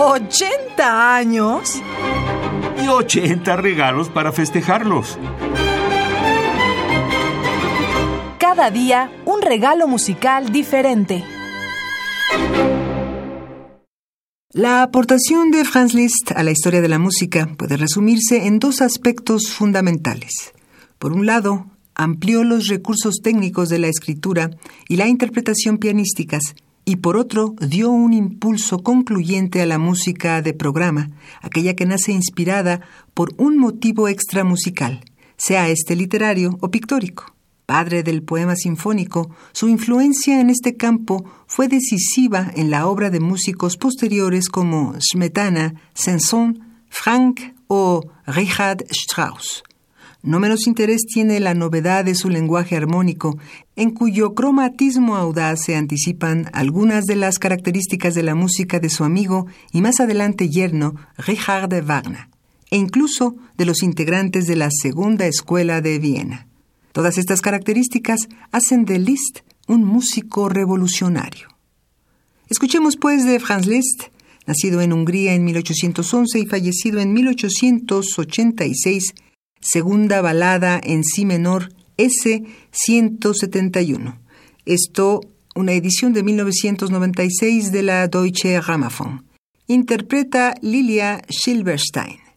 ¿80 años? Y 80 regalos para festejarlos. Cada día un regalo musical diferente. La aportación de Franz Liszt a la historia de la música puede resumirse en dos aspectos fundamentales. Por un lado, amplió los recursos técnicos de la escritura y la interpretación pianísticas, y por otro, dio un impulso concluyente a la música de programa, aquella que nace inspirada por un motivo extramusical, sea este literario o pictórico padre del poema sinfónico, su influencia en este campo fue decisiva en la obra de músicos posteriores como Smetana, Saint-Saëns, Frank o Richard Strauss. No menos interés tiene la novedad de su lenguaje armónico, en cuyo cromatismo audaz se anticipan algunas de las características de la música de su amigo y más adelante yerno Richard Wagner, e incluso de los integrantes de la Segunda Escuela de Viena. Todas estas características hacen de Liszt un músico revolucionario. Escuchemos pues de Franz Liszt, nacido en Hungría en 1811 y fallecido en 1886, segunda balada en si menor S 171. Esto, una edición de 1996 de la Deutsche Grammophon. Interpreta Lilia Silberstein.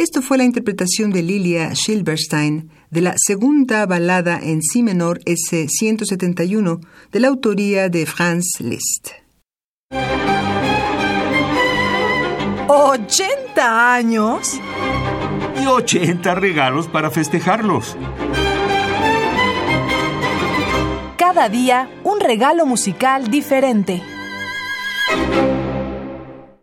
Esto fue la interpretación de Lilia Schilberstein de la segunda balada en Si menor S171 de la autoría de Franz Liszt. ¿80 años? Y 80 regalos para festejarlos. Cada día un regalo musical diferente.